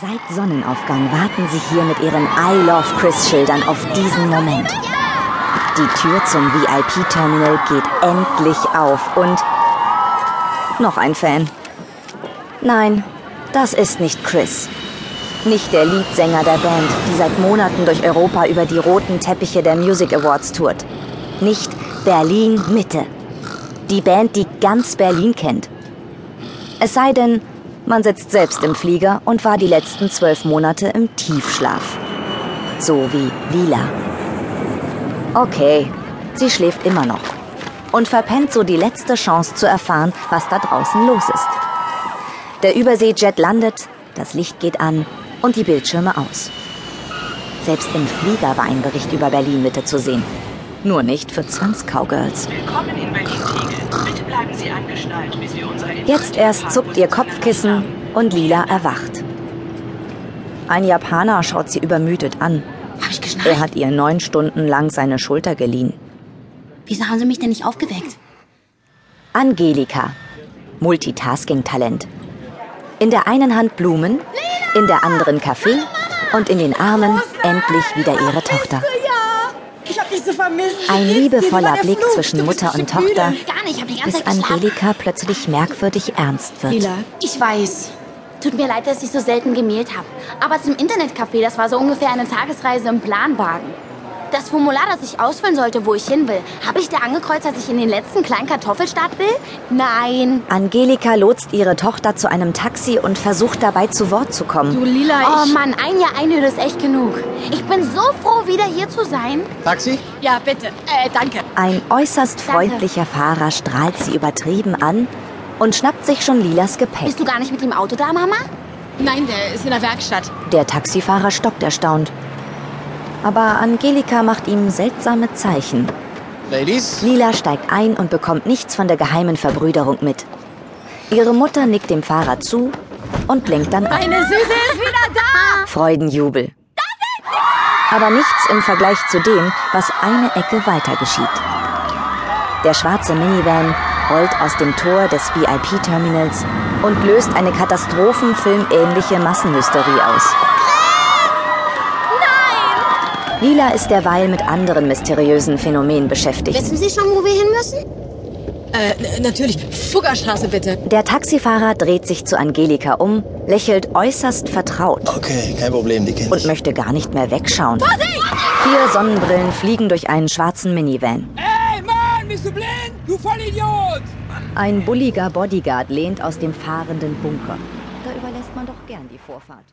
Seit Sonnenaufgang warten sie hier mit ihren I Love Chris Schildern auf diesen Moment. Die Tür zum VIP-Terminal geht endlich auf und noch ein Fan. Nein, das ist nicht Chris. Nicht der Leadsänger der Band, die seit Monaten durch Europa über die roten Teppiche der Music Awards tourt. Nicht Berlin Mitte. Die Band, die ganz Berlin kennt. Es sei denn, man sitzt selbst im Flieger und war die letzten zwölf Monate im Tiefschlaf. So wie Lila. Okay, sie schläft immer noch und verpennt so die letzte Chance zu erfahren, was da draußen los ist. Der Überseejet landet, das Licht geht an und die Bildschirme aus. Selbst im Flieger war ein Bericht über Berlin-Mitte zu sehen. Nur nicht für Zwangs-Cowgirls. Willkommen in Berlin-Tegel. Jetzt erst zuckt ihr Kopfkissen und Lila erwacht. Ein Japaner schaut sie übermüdet an. Hab ich geschnallt? Er hat ihr neun Stunden lang seine Schulter geliehen. Wieso haben Sie mich denn nicht aufgeweckt? Angelika. Multitasking-Talent. In der einen Hand Blumen, in der anderen Kaffee und in den Armen endlich wieder ihre Tochter. Dich so vermisst. Ein liebevoller Blick zwischen Mutter und Tochter, Gar nicht, ich hab die ganze bis. Angelika plötzlich merkwürdig ernst wird. Lila, Ich weiß. Tut mir leid, dass ich so selten gemailt habe. Aber zum Internetcafé, das war so ungefähr eine Tagesreise im Planwagen. Das Formular, das ich ausfüllen sollte, wo ich hin will, habe ich da angekreuzt, dass ich in den letzten kleinen Kartoffelstaat will? Nein. Angelika lotst ihre Tochter zu einem Taxi und versucht dabei zu Wort zu kommen. du Lila, Oh ich... Mann, ein Jahr Einöde ist echt genug. Ich bin so froh, wieder hier zu sein. Taxi? Ja, bitte. Äh, danke. Ein äußerst freundlicher Fahrer strahlt sie übertrieben an und schnappt sich schon Lilas Gepäck. Bist du gar nicht mit dem Auto da, Mama? Nein, der ist in der Werkstatt. Der Taxifahrer stockt erstaunt. Aber Angelika macht ihm seltsame Zeichen. Ladies? Lila steigt ein und bekommt nichts von der geheimen Verbrüderung mit. Ihre Mutter nickt dem Fahrer zu und lenkt dann ab. Meine Süße ist wieder da. Freudenjubel. Aber nichts im Vergleich zu dem, was eine Ecke weiter geschieht. Der schwarze Minivan rollt aus dem Tor des VIP-Terminals und löst eine katastrophenfilmähnliche Massenhysterie aus. Lila ist derweil mit anderen mysteriösen Phänomenen beschäftigt. Wissen Sie schon, wo wir hin müssen? Äh, natürlich. Fuggerstraße, bitte. Der Taxifahrer dreht sich zu Angelika um, lächelt äußerst vertraut. Okay, kein Problem, die kenn und möchte gar nicht mehr wegschauen. Vier Sonnenbrillen fliegen durch einen schwarzen Minivan. Ey, Mann, bist du blind? Du Vollidiot! Ein bulliger Bodyguard lehnt aus dem fahrenden Bunker. Da überlässt man doch gern die Vorfahrt.